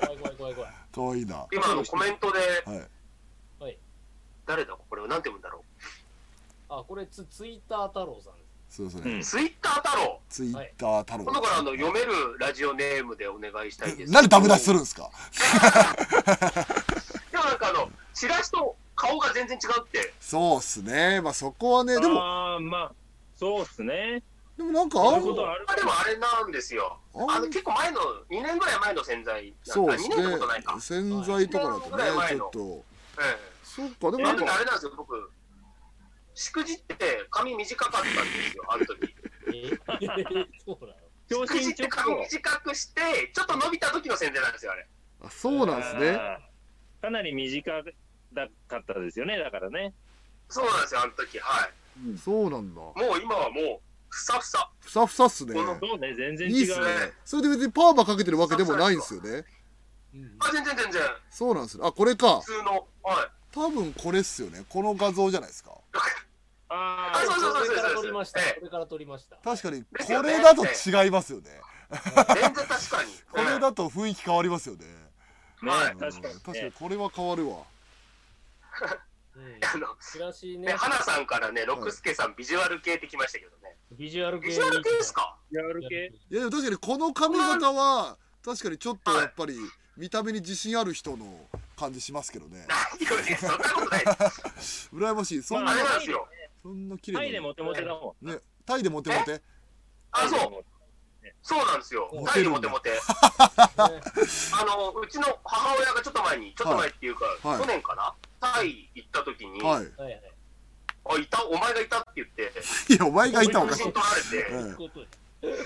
怖い怖い怖い怖い。かわいいなは今あのコメントで、いはい。誰だこれは何て読むんだろあ、これツツイッター太郎さんです。そうですねう。ツイッター太郎？ツイッター太郎今度からあの読めるラジオネームでお願いしたいです。なんでダメ出しするんですか？*laughs* でもなんかあの、チラシと顔が全然違うって。そうっすねまあそこはねでもああ、まあ、そうっすね。でもなんかああでもあれなんですよ。ああの結構前の、2年ぐらい前の洗剤。あ2そうですね年ってことないか。洗剤とかだとねちょっとえそっかでえ。あの時もなんかあれなんですよ、僕。しくじって髪短かったんですよ、*laughs* あの時。えそうなの？超しくじって髪後。短くして、ちょっと伸びた時の洗剤なんですよ、あれ。あそうなんですねかなり短かったですよね、だからね。そうなんですよ、あの時。はい。そうなんだもう今はもう、ふさふさ。ふさふさっすねこのそうね、全然いいっ違う。すねそれで別にパーマかけてるわけでもないんですよねうんあ、全然全然。そうなんですねあこれか普通の。はい。多分これっすよねこの画像じゃないですかああそうそうそうこれから撮りました。ええこれから撮りました。確かにこれだと違いますよね全然確かに。*laughs* これだと雰囲気変わりますよねはいうん確かに確かにね。これは変わるわうんあの、ねね、、花さんからね、六助さん、ビジュアル系ってきましたけどね。ビジュアル系ビジュアル系ですか？やる系いやでも確かにこの髪型は確かにちょっとやっぱり見た目に自信ある人の感じしますけどね何より、そんなことない。羨ましいそんなあれなんですよ。そんな綺麗なタイでモテモテだもん。ねタイでモテモテ？あ、そう。そうなんですよモ。タイでモテモテ。ね *laughs* あの、うちの母親がちょっと前に、ちょっと前っていうか、はい去年かな？タイ行った時に、はい。あ、いたお前がいたって言って、*laughs* いやお前がいたおか。しい写真撮られて、う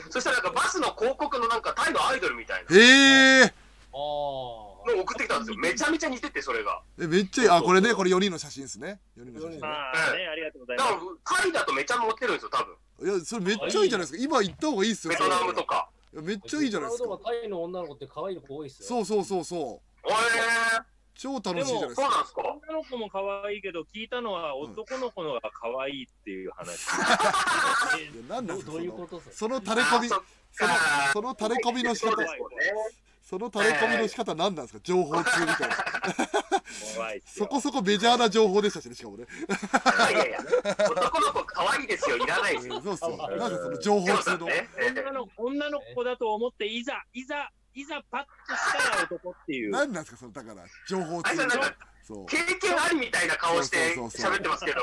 ん。そしたらなんかバスの広告のなんかタイのアイドルみたいな。え。ー、あのを送ってきたんですよ。めちゃめちゃ似てて、それが。えめっちゃいい。あこれねこれ4人の写真ですね。4人の写真。ねああ、ね、ありがとうございだます。から、タイだとめちゃモテるんですよ、多分。いやそれめっちゃいいじゃないですか。今行った方がいいっすよベトナムとか。いやめっちゃいいじゃないですか。タイの女の子って可愛い子多いっすよ。そうそうそうそう。えー、超楽しいじゃないですか。そうなんですか？女の子も可愛いけど、聞いたのは男の子のが可愛いっていう話。え *laughs* いや何なんですかどどういうことその垂れ込みあそのか。その垂れ込みの仕方。その垂れ込みの仕方何なんですか？情報通みたいな。そこそこメジャーな情報でしたしねしかもね。いやいや、男の子可愛いですよ、いらないですよ。そうっすよ。なんでその情報通の女の子だと思って、いざ、いざ、いざパッとしたら男っていう。何なんですかそのだから情報通あいつなんかそう。経験ありみたいな顔してそうそうそう。そう喋ってますけど。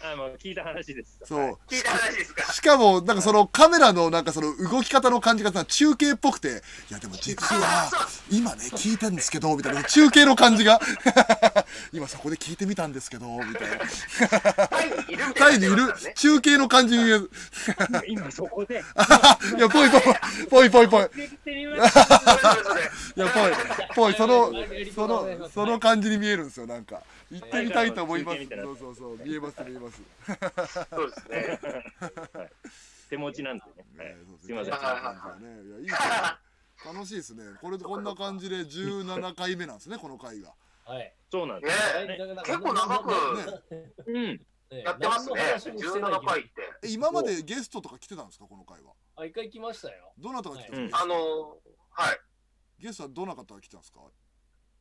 あもう聞いた話です。そう。聞いた話ですか。しかもなんかそのカメラのなんかその動き方の感じがさ中継っぽくて。いやでも実は今ね聞いたんですけどみたいな中継の感じが。*laughs* 今そこで聞いてみたんですけどみたいなタイにいる中継の感じに見える。*laughs* 今そこで。*laughs* いやぽいぽいぽいぽいぽい。聞いやぽいぽいそのそのその感じに見えるんですよなんか。行ってみたいと思います。そうそうそう見えます見えます。そうですね。手持ちなんでね。すいません。いやいいですね。楽しいですね。これでこんな感じで17回目なんですねこの回が。はい。そうなんでね。すね。結構長く。うん。やってますね。17回って。え今までゲストとか来てたんですか？この回はあ、一回来ましたよ。どなたが来てたんうん。ですか、あのはい。ゲストはどなたが来てたんですか？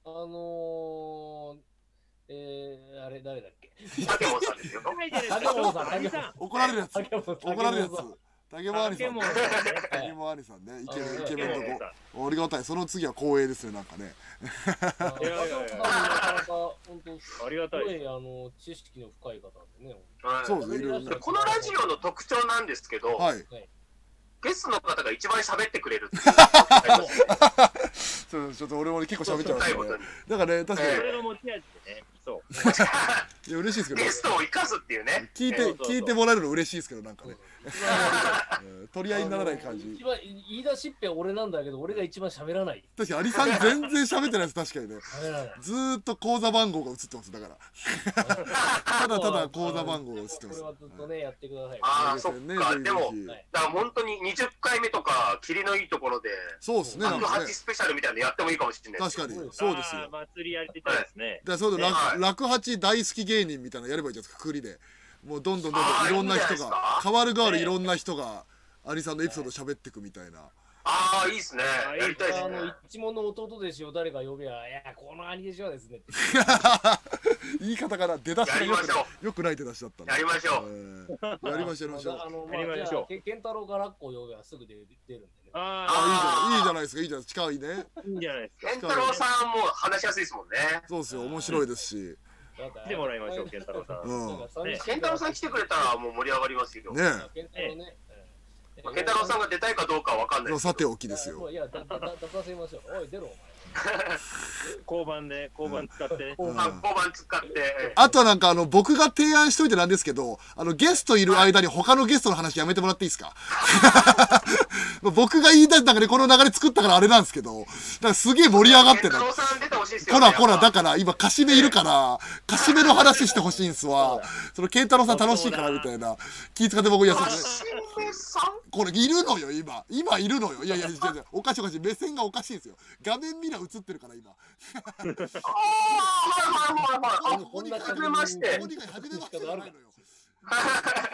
あのー、えー、あれ、誰だっけ？竹本さんですよ。竹本さん、竹本さん。怒られるやつ。竹本怒られるやつ竹本竹間兄さんね。竹本さんね。竹間兄さんね。イケメンイケメンとさんこありがたい。その次は光栄ですねなんかね。さん。いやいや。いありがたい。あの、知識の深い方でね。はい。そうですねいろいろ。でこのラジオの特徴なんですけど、はい。ゲストの方が一番喋ってくれるっていう。*laughs* ちょっと俺も結構喋っちゃいましたねだからね確かに。えそれが持ち味でね。そう。*laughs* いや嬉しいですけど。ゲストを生かすっていうね。聞いて聞いてもらえるの嬉しいですけどなんかね取り合いにならない感じ。一番言い出しっぺは俺なんだけど、俺が一番喋らない。確かにアリさん全然喋ってないです確かにね。ずーっと口座番号が映ってますだから。*laughs* ただただ口座番号が映ってます。これはずっとね、やってください。ああそっねかでもだから本当に20回目とか霧のいいところでそうですねなんか108ねスペシャルみたいなのやってもいいかもしれないです確かに。そうですあよー祭りやりたいですね。だそうだはい。楽楽八大好き芸人みたいなのやればいいじゃないですかくくりでもうどんどんどんどんいろんない人が変わる変わるいろんな人がアリさんのエピソード喋ってくみたいな。ああいいですね。あい。いやりたいですあのね一門の弟弟子を誰か呼べや、いや、この兄弟子はですね。*laughs* 言い方から出だしがよくやりましょよくない出だしだったな。やりましょう。うんやりましょうやりましょう。あの、やりましょう。じゃあけ健太郎がラッコを呼べばすぐ出る出るんでね。ああいいじゃないいいじゃないですかいいじゃないですか。近いね。あ、いいんじゃないですか。健太郎さんも話しやすいですもんね。そうですよ面白いですし来てもらいましょう、健太郎さん。健太郎さん来てくれたらもう盛り上がりますよね。健太郎ね。まあ健太郎さんが出たいかどうかは分かんないさておきですよ。いや、出させましょう。おい、出ろ、交番で、交番使って。ね。お前。うん。あ交番使って。あとはなんかあの僕が提案しといてなんですけどあのゲストいる間に他のゲストの話やめてもらっていいですか？僕が言いたい中でこの流れ作ったからあれなんですけどだからすげえ盛り上がって健るほらこらだかから今カシメいるからカシメの話してほしいんすわ。その健太郎さん楽しいからみたいな。気使って僕やってこれいるのよ今。今いるのよ。いやいや違う違う。おかしいおかしい。目線がおかしいんですよ。画面見りゃ映ってるから今。ああはいはいはいはい。あここにはじめましてここに書いましてじゃないのよ。こ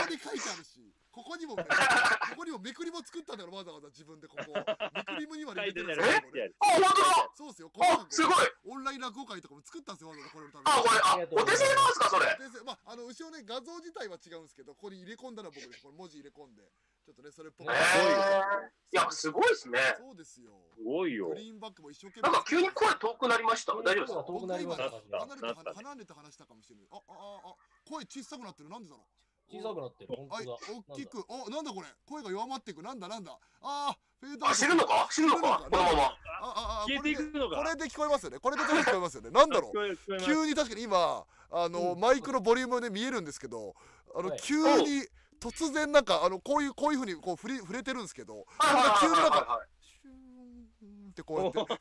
こに書いてあるしここにもね *laughs* ここにもめくりも作ったんだからわざわざ自分でここめくりもにまで入れてるんですよこれ。あ本当だ。そうですよこあすごい。オンライン落語会とかも作ったんですよわざわざこれのためあこれあお手製なんですかそれ？でまあ、あの後ろね画像自体は違うんですけどここに入れ込んだのは僕ですこれ文字入れ込んでちょっとねそれっぽく。ええ。いやすごいですね。そうですよ。すごいよ。グ。リーンバックも一生懸命。なんか急に声遠くなりました？大丈夫ですか？遠くなりました。離れて離れて話したかもしれない。ああああ声小さくなってる。なんでだろう？小さくなってる。本はい当だ。大きく。あなんだこれ？声が弱まっていく。なんだなんだ？あーフェードアウト。あ知るのか？知るのか？このまま。あああ消えていくのか？これで聞こえますよね。これで聞こえますよね。なんだろう？*laughs* 急に確かに今あの、うん。マイクのボリュームで見えるんですけどあの、はい。急に突然なんかあのこういうこういうふうにこう触れ触れてるんですけどはいはいはい急になんかってこうやって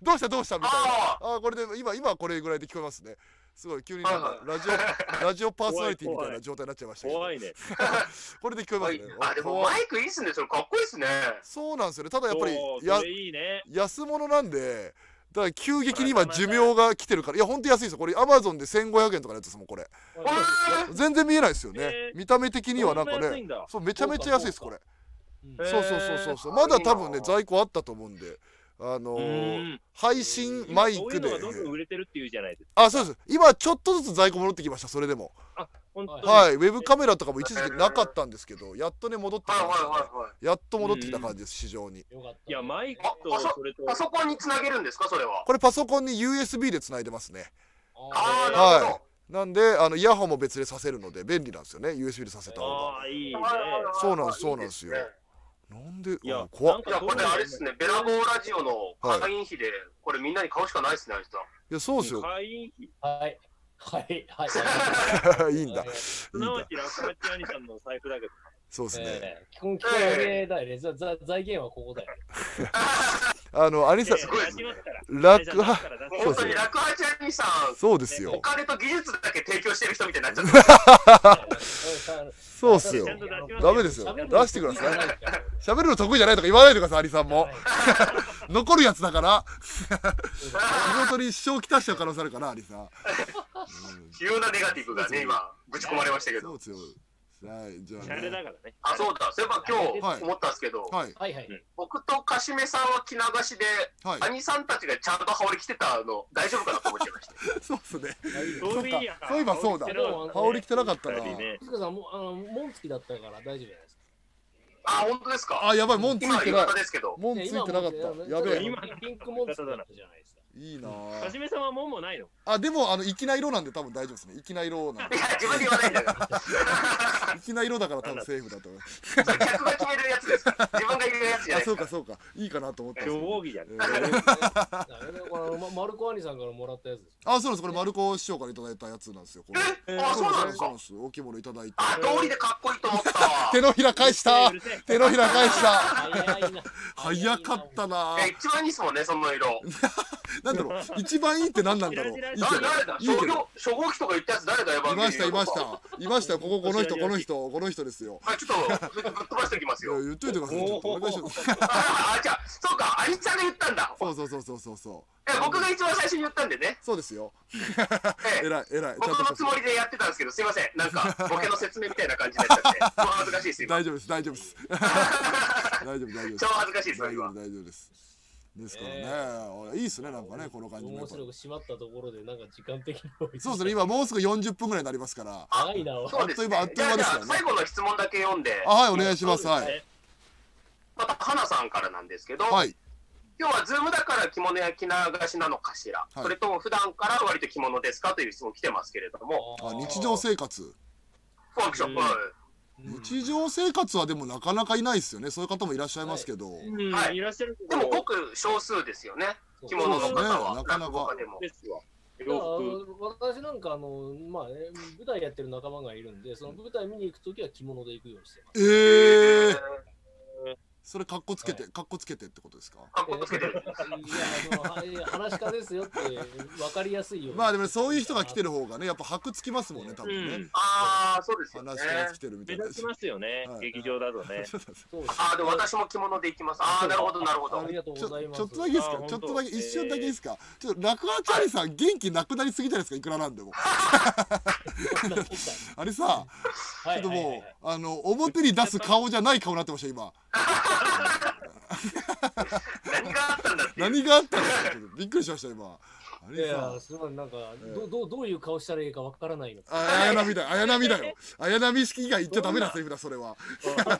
*laughs* どうしたどうしたみたいな。あこれで今今はこれぐらいで聞こえますね。すごい急になんかはいラジオ *laughs* ラジオパーソナリティみたいな状態になっちゃいましたけど。怖いね。*laughs* これで聞こえますね。あでもマイクいいっすね。それかっこいいっすね。そうなんですよね。ただやっぱりやいいね。安物なんでだから急激に今寿命が来てるから。いやほんと安いですよ。これアマゾンで1500円とかのやつですもんこれ。全然見えないですよね、え。ー見た目的にはなんかね。そうめちゃめちゃ安いですこれ。そうそうそうそうそう。まだ多分ね在庫あったと思うんで。あのうーん。配信マイクでそういうのがどんどん売れてるっていうじゃないですか。あそうです。今ちょっとずつ在庫戻ってきましたそれでも。本当にはい。ウェブカメラとかも一時期なかったんですけどやっとね戻ってきはいはいましたねはいはい。やっと戻ってきた感じです市場に。いや、マイクとそそれと、パソコンにつなげるんですかそれは？これパソコンに USB でつないでますね。ああなるほど。なんであのイヤホンも別でさせるので便利なんですよね。USB でさせた方が。ああ、いいね。そうなんですそうなんですよ。なんでいやあ怖っ。いや、これあれですね、ベラボーラジオの会員費で、これみんなに買うしかないですね、あいつさん。い。やそうですよ。会員費？はい。はい。はい。*laughs* いいんだすなわち、ラクマチ兄さんの財布だけど。そうですね。ええ基本、基本上げだよね。財源はここだよね。*laughs* あの兄さんすごい。ですね楽はは本当にさん、そうですよ。お金と技術だけ提供してる人みたいになっちゃって。*laughs* そうっすよ。ダメですよ。出してください喋るの得意じゃないとか言わないでください。アリさんも。*laughs* 残るやつだから。仕事に支障をきたしちゃう可能性あるからアリさん、うん。急なネガティブがね、今、ぶち込まれましたけど。そうですよはいじゃシャレあねだからね。あ、そうだ、そういえば今はい。日思ったんですけど、はい。はいはい。僕とかしめさんは着流しで、はい。兄さんたちがちゃんと羽織着てたの大丈夫かなと思っちゃいました。*laughs* そうっすね。そういやそういえばそうだ。羽織着てなかったな。ね。藤川さん、もうあの門付きだったから大丈夫じゃないですか。あ、本当ですか？あやばい門ついてない。方ですけど。門ついてなかった。やべえ。今ピンク門付きだったじゃないですか。いいなかしめさんはもんもないの？あでもあの粋な色なんで多分大丈夫ですね。粋な色なんで。いや、自分で言わないんだから。*laughs* 粋な色だから多分セーフだと。思い客が決めるやつです。から。自分が言うやつじゃあないです。か。そうかそうか。いいかなと思ったんですけど。競技じゃん。えー。まマルコ兄さんからもらったやつです。あそうです。これ丸子師匠からいただいたやつなんですよ。これ。え？あ、そうなんですかそうなんです大きいものいただいて。あ、通りでかっこいいと思った。わ。手のひら返した。手のひら返した。早いな。早かったなえ、一番いいですもんね、その色。なんだろう。一番いいって何なんだろう。いいけど。いいけど。初号機とか言ったやつ誰だ？よ、いましたいましあ、た。いました。よこここの人この人この人ですよ。ちょっとぶっ飛ばしておきますよ。言っといてください。あ、じゃあ、そうか、アニちゃんが言ったんだ。そうそうそうそうそうそう。え、僕が一番最初に言ったんでね。そうですよえええらいえらい僕のつもりでやってたんですけど、すいません。なんか、ボケの説明みたいな感じになっちゃって。*laughs* 恥ずかしいです、今。大丈夫です大丈夫です。大丈夫大丈夫超恥ずかしいです。大丈夫ですですからね、いいっすねなんかねこの感じ面白く締まったところで、なんか時間的にそうですね今もうすぐ40分ぐらいになりますから。あ長い。な。そうですね。あっという間ですからね最後の質問だけ読んで、はいお願いします。はい。また花さんからなんですけど、はい。今日はズームだから着物や着流しなのかしら、はい。それとも普段から割と着物ですか？という質問来てますけれども、あ日常生活。ファンクション、うん。はい日常生活はでもなかなかいないですよね。そういう方もいらっしゃいますけど、うん。はい。いらっしゃる。けでもど。ごく少数ですよね、着物の方そうですね。は。なかなか。私なんかあの、まあね、舞台やってる仲間がいるんで、その舞台見に行くときは着物で行くようにしてます。ええそれかっこつけて、かっこつけてってことですか？かっこつけてる。いや、あの、はい話し家ですよって分かりやすいよ。まあでもねそういう人が来てる方がねやっぱ箔つきますもんね多分ね、うん。ああ、そうですよね。話。し家が来てるみたいな。目立ちますよねはい。劇場だとね。ああ、でも私も着物で行きます。ああ、なるほど、なるほど。あ。りがとうちょございます。ちょっとだけですか？ちょっとだけ一瞬だけですか？ちょっと落語チャリさん元気なくなりすぎじゃないですか？いくらなんでも。*laughs* あれさはい。ちょっともう、あの表に出す顔じゃない顔になってました今何があったんだっていう。何があったんですかちょっとびっくりしました今。あれさいやすごい、なんか、どどうどういう顔したらいいか分からないの。あ綾波だよ綾波だよ。綾波式が言っちゃダメなセリフだ *laughs* それは。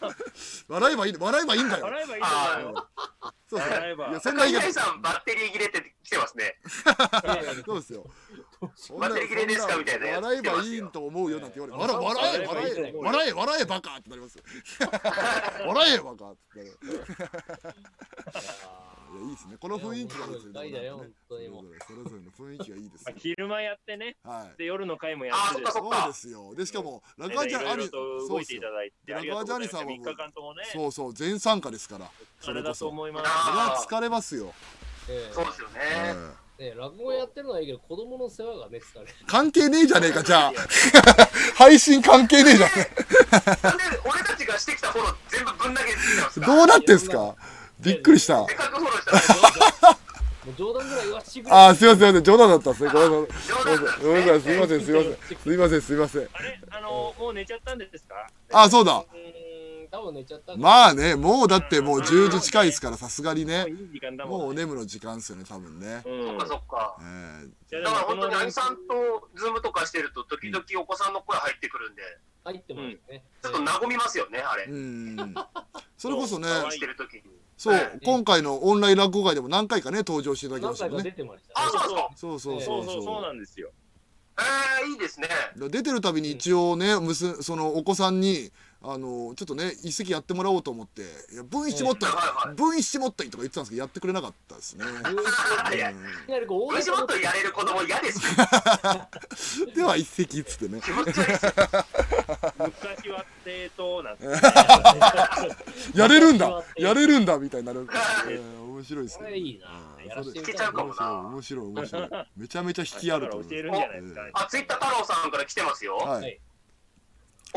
*laughs* 笑えばいい笑えばいいんだよ。笑えばいいと思うよ。そうそう。笑えば。いやそんな言さん、バッテリー切れてきてますね。*laughs* そうですよバッテリー切れですかみたいな笑えばいいと思うよなんて言われて笑笑え笑え笑え笑えバカってなりますよ。*laughs* 笑えバカってなる。*laughs* いやいいですね。この雰囲気がそれぞれの雰囲気がいいです昼間やってね。はい。で、夜の回もやってるあそうですよ。でしかも中川ちゃんありろいろと動いていそうですよただいて、ありがとうございます。3日間ともね、そうそう全参加ですからそあれだとそ思います。それは疲れますよ、えそうですよね。ええね落語やってるのはいいけど、子供の世話がね、疲れ関係ねえじゃねえかじゃあ。*laughs* 配信関係ねえじゃねなんで俺たちがしてきたフォロー全部ぶん投げてきてますか？えどうなってんすか？びっくりした。せっかくフォローしたのもう冗談ぐらい言わしてくれ。あーすいませんすいません。冗談だったすね。んすいませんすいません。すいませんすいません。あれ？あの、もう寝ちゃったんですか？あそうだ寝ちゃったか。まあねもうだってもう10時近いですからさすがにねもうお眠の時間ですよね多分ねうん。そっかそっか。えじゃだから本当に兄さんとズームとかしてると時々お子さんの声入ってくるんで、入ってますね。ちょっと和みますよね、あれえ。うんそれこそねそう今回のオンライン落語会でも何回かね登場していただきましたよねあ、そうそう。そうそうそそううそうそうそなんですよ。えー、いいですね。出てるたびに一応ね、むすそのお子さんにあのちょっとね一席やってもらおうと思って「いや分一もったいはいはい。分一もったい」とか言ってたんですけどやってくれなかったですね。*laughs* いや、いきなりこう無事もっとやれる子供嫌ですよ。*laughs* では一席っつってね。昔は正当な。んですね。やれるんだ。やれるんだみたいになる、えー面白いですけどこれいいな。うん。やらせてみいけちゃうかもな。面白い面白い。面白いめちゃめちゃ引きあると思い教えるんじゃないですか。あ、ツイッター太郎さんから来てますよ。ははいい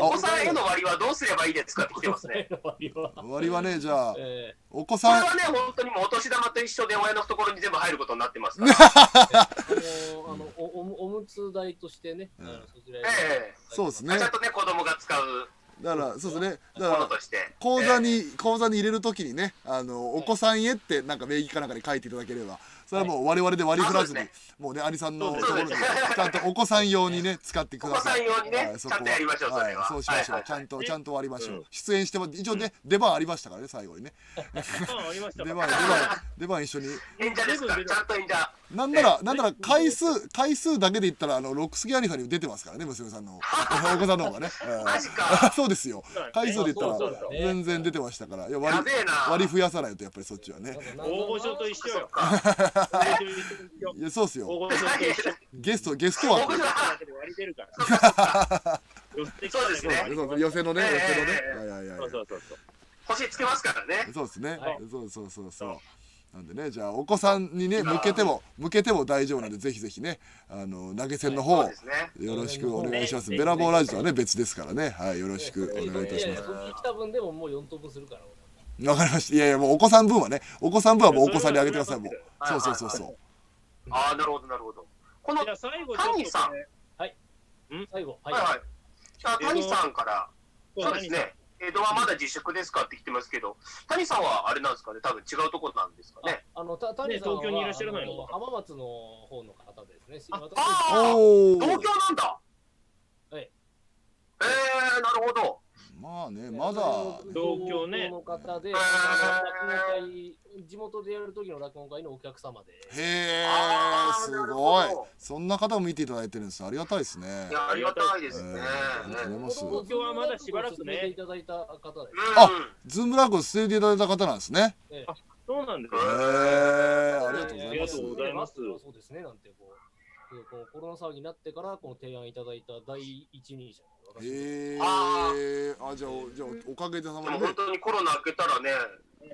お子さんへの割はどうすればいいですかって来てますね。割は。割はねじゃあえお子さん。これはね、本当にもうお年玉と一緒で親の懐に全部入ることになってますから。ー *laughs* あのあのおむつ代としてね、*laughs* うんちえそうですね。ちゃんとね、子供が使う。だからそうですね。もだから。口座に口座に入れるときにねあのお子さんへってなんか名義かなんかに書いていただければそれはもう我々で割り振らずにもうね兄さんのところですちゃんとお子さん用にね使ってください。お子さん用にねはい。そこちゃんとやりましょうそれは。そうしましょう。はいはいはい。ちゃんとちゃんと割りましょう。うん。出演しても一応ね出番ありましたからね最後にね。あありました。出か。番出番出番一緒に。演者ですから、ちゃんと演者。なんなら、なんなら回数、回数だけで言ったら、あの、ロックスギアニさんにも出てますからね、娘さんの。*laughs* お子さんの方がね。うんマジか。*laughs* そうですよ。回数で言ったら、全然出てましたから。いや、割。割り増やさないと、やっぱりそっちはね。大御所と一緒よ。*laughs* いや、そうっすよ。ゲスト、ゲスト枠。大御所だけで割り出るから。*laughs* そうですね寄せのね、寄せのね。ええいやいやいやそうそうそうそう。星つけますからね。そうですねはい。そうそうそうそう。なんでね、じゃあ、お子さんにね、向けても、向けても大丈夫なんで、ぜひぜひね、あの、投げ銭の方。よろしくお願いします。ねベラボーラジオはね、別ですからね。はい、よろしくお願いいたしますいや分でももう4等分するから俺わかりました。いやいや、もうお子さん分はね、お子さん分はもうお子さんにあげてください、もう。はいそうそうそうそう。ああ、なるほど、なるほど。この、はいじゃあ最後ちょっとね谷さん最後はい、はい。あ谷さんから、そうです谷さんね。江戸はまだ自粛ですかって来てますけど、谷さんはあれなんですか？ね、多分違うところなんですかね。ああのた谷さんは、ね東京にいらっしゃらないの浜松の方の方ですね。しあ私あ東京お。なんだ。はいえー、なるほど。まあね、まだ。東京ねの方で、地元でやる時の落語会のお客様で。へえすごい。そんな方を見ていただいてるんです。ありがたいですねい。や、ありがたいですね。えーありがとうございます東京はまだしばらくねいただいた方です。うん。あズームラックを捨てていただいた方なんですね。ええあそうなんですへね。え、ありがとうございますありがと。うございますそうですね、なんてこう、でこのコロナ騒ぎになってから、この提案いただいた第一人者。私へえ、ああ、じゃあ、じゃあ、おかげさまでね本。当にコロナ明けたらね、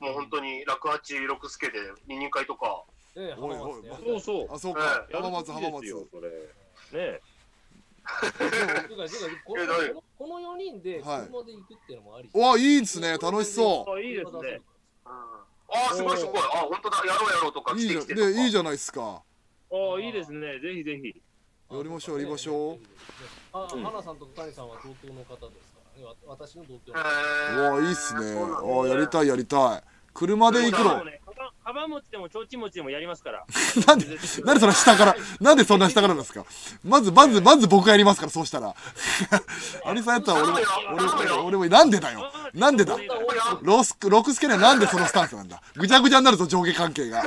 もう本当に楽八六助で二人会とか、ええ、おい浜松でやそうそう。あ、そうか。え浜松、浜松。ねえどういうのこの4人ではい車で行くっていうのもあり。わ、いいですね。楽しそあいいですね。ああ、すごいすごい。あ本当だ、やろうやろうとかいいじゃないですか。あいいですね。ぜひぜひ。やりましょうやりましょうあ、うん花さんと谷さんは同郷の方ですからね。わ私の同郷へ。うーわ、いいっすね。そうなんだあ、やりたい、やりたい。車で行くの？でも。ね、かばかば餅でもちょうち餅でもやりますから。*laughs* なんで、*laughs* なんでそんな下から、なんでそんな下からなんですか？まず、まず、まず僕がやりますから、そうしたら。*laughs* アリさんやったら俺も、俺も、俺も、俺も、なんでだよ？なんでだ？ロスク、ロクスケにはなんでそのスタンスなんだ？ぐちゃぐちゃになるぞ、上下関係が。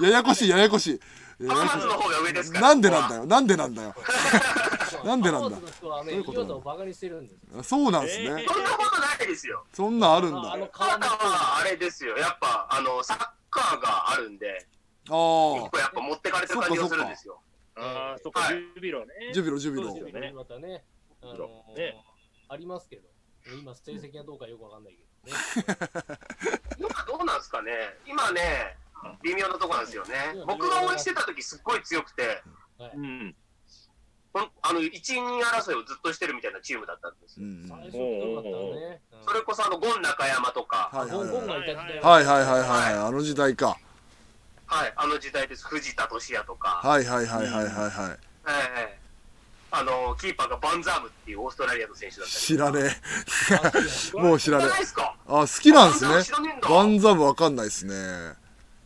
いやいや、こしい、ややこしい。ややこし浜松の方が上ですい。から。なんでなんだよ、なんでなんだよ。*laughs* なんでなんだ浜松の人はね、どういうこと岩田をバカにしてるんです。そうなんですね。そんなことないですよ。そんなんあるんだ。あのはあれですよ。やっぱ、あの、サッカーがあるんで、一あ個やっぱ持ってかれてる感じがするんですよ。ああ、そっか、はいジュビロね。ー、ジュビロ、ジュビロまたね、あのねありますけど、今、成績がどうかよくわかんないけどね。*laughs* 今どうなんですかね。今ね、微妙なとこなんですよね。僕が応援してた時すっごい強くて、うん。あの、1、2争いをずっとしてるみたいなチームだったんですよ。うん。最初ひどかったそれこそあの、ゴン中山とか、はいはいはい。はいはいはいはい。あの時代か。はい、あの時代です。藤田俊也とか、はいはいはいはいはいはい。ええあの、キーパーがバンザームっていうオーストラリアの選手だったり。知らねあえ。*laughs* もう知らねえ。あ、好きなんですねバンザームわかんないですね。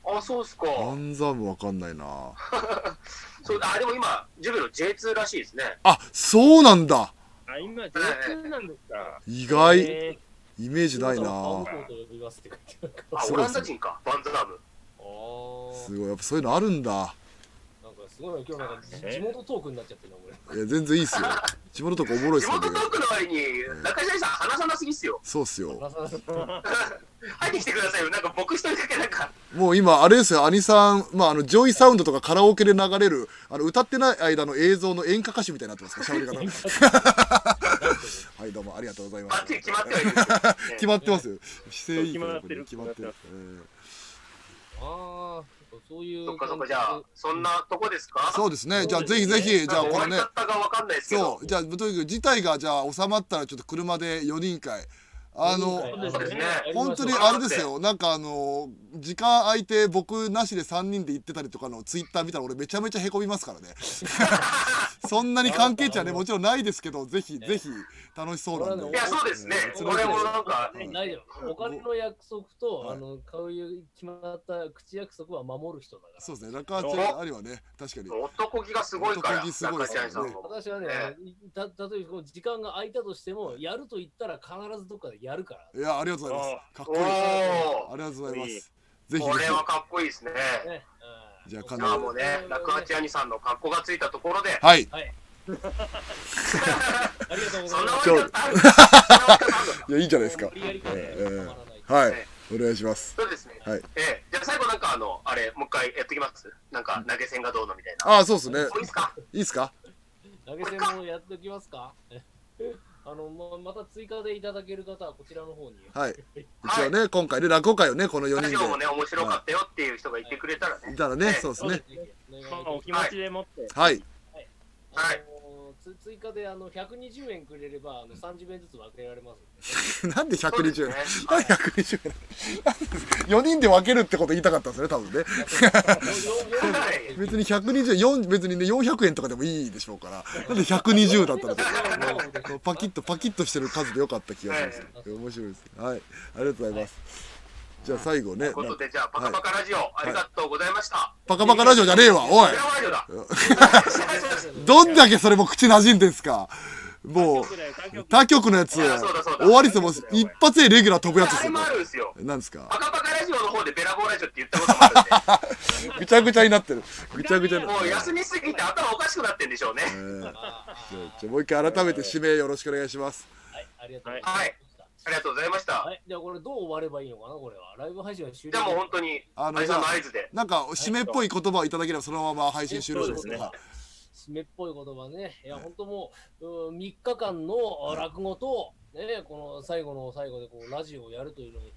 あ、そうっすか。バンザムわかんないな。*laughs* そうあ、でも今、ジュビロ J2 らしいですね。あ、そうなんだ。あ、今、J2 なんですか。意外。えイメージないな。あオランダ人か、バンザーム。すごい。やっぱそういうのあるんだ。す。ごいよ今日なんかえ地元トークになっちゃってるなこれいや全然いいっすよ。地元とかおもろいっす地元トークの割に、中島さん話さなすぎっすよ。そうっすよ。*laughs* 入ってきてくださいよ。なんか僕一人だけなんか、もう今あれですよ兄さんまああのジョイサウンドとかカラオケで流れるあの歌ってない間の映像の演歌歌手みたいになってますから喋り方。*laughs* はいどうもありがとうございます。バッチリ決まってはいるんですよ。*laughs* 決まってますよ。姿勢いいから決まってる。決まってる。決ああそういうそっかそっか、じゃあ、そんなとこですか？そうですね。じゃあぜひぜひじゃあこのね終わり方がわかんないですけど。そ。う。じゃあとにかく事態がじゃあ収まったらちょっと車で4人会あのそうですね。本当にあれですよ。なんかあの時間空いて僕なしで3人で行ってたりとかのツイッター見たら俺めちゃめちゃへこみますからね。*laughs* そんなに関係値はねもちろんないですけどぜひぜひ楽しそうなんで。いや、そうですね。俺もなんか、大丈夫お金の約束と、はい。あの買う決まった口約束は守る人だから。そうですね。中ちゃんありはね確かに。男気がすごいから、男気すごいですよね。私はね、えた例えばこう時間が空いたとしてもやると言ったら必ずどっかでやるから。いやありがとうございます。かっこおいい。あー。りがとうございますぜひぜこれはひかっこいいですね。ね。じゃあうんかなもうね、楽八兄さんの格好がついたところで、はい。ありがとうございます。そんない。*laughs* やいいじゃないですか。はい。お願いします。そうですね。はい。ええ、じゃあ最後なんかあの、あれ、もう一回やってきます？なんか投げ銭がどうのみたいな。ああそうですね。いいですかいいですか？投げ銭もやっておきますか？あのままた追加でいただける方はこちらの方に。はい。一応ね今回ね落語会をねこの4人ラジオもね、で面白かったよっていう人がいてくれたらね。い。たらね。はい。そうですね。そのお気持ちでもって。はい。はい。あのつ追加であの120円くれればあの30円ずつ分けられます。*laughs* なんでそうです120円ね。*laughs* なんで120円？*laughs* 4人で分けるってこと言いたかったんですね多分ね。別に120円別にね400円とかでもいいでしょうから。なんで120だったらそうパキッとパキッとしてる数でよかった気がします。面白いです。はい。ありがとうございますじゃあ最後ねということで、じゃあ、パカパカラジオ、ありがとうございました。パカパカラジオじゃねえわおい。*laughs* どんだけそれも口馴染んでんすかもう他局のやつ終わりっすよもう一発でレギュラー飛ぶやつですよ。なんですか？パカパカラジオの方でベラボーラジオって言ったこともあるんで。ぐちゃぐちゃになってるぐちゃぐちゃもう休みすぎて頭おかしくなってんでしょうね。えーじゃあもう一回改めて指名よろしくお願いしますはいありがとうございましたはいありがとうございました。はい、じゃあこれどう終わればいいのかなこれは。ライブ配信は終了。じゃあもう本当に、あのさんの合図で。なんか締めっぽい言葉をいただければそのまま配信終了しますそうですねはい締めっぽい言葉ね。いや、本当もう、う3日間の落語と、ね、この最後の最後でこうラジオをやるというのに、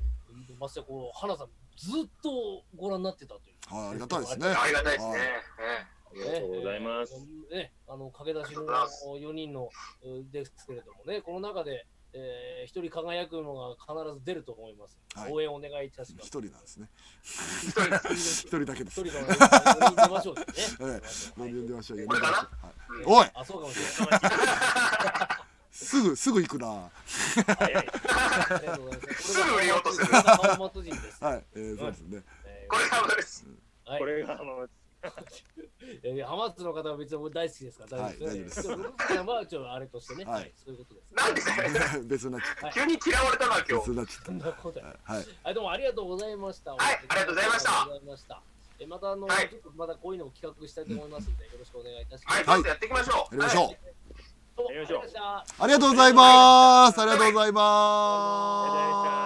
ましてこう、花さん、ずっとご覧になってたという。はいありがたいですねありがたいですね。ありがとうございます。えーね、あの駆け出しの4人のうですけれどもね、この中で、えー、一人輝くのが必ず出ると思います。はい。応援お願いいたします。一人なんですね。え一人です一人だけです。一人から4人出ましょうね。呼んでみましょう。呼んでましょう。はい。おいあ、そうかもしれない。すぐすぐ行くな。早い。ありがとうございます。すぐ売りようとす。はい。えーそうですね。えこれがです。これがあの *laughs* えー浜松の方は別に大好きですから、はい大丈夫ですはちょっとあれとしてね、はい。はい、そういうことです。なんでだよ。*laughs* 別になっちゃっはい。急に嫌われたな、た今日。別になっちゃっそんなことはい。はい、どうもありがとうございました。はいありがとうございました。ありがとうございました。えまたあの、はい。ちょっとまたこういうのを企画したいと思いますので、よろしくお願いいたします。はい、はいどうぞやっていきましょう。やりましょう。りましょうありがとうございました。ありがとうございます。ありがとうございます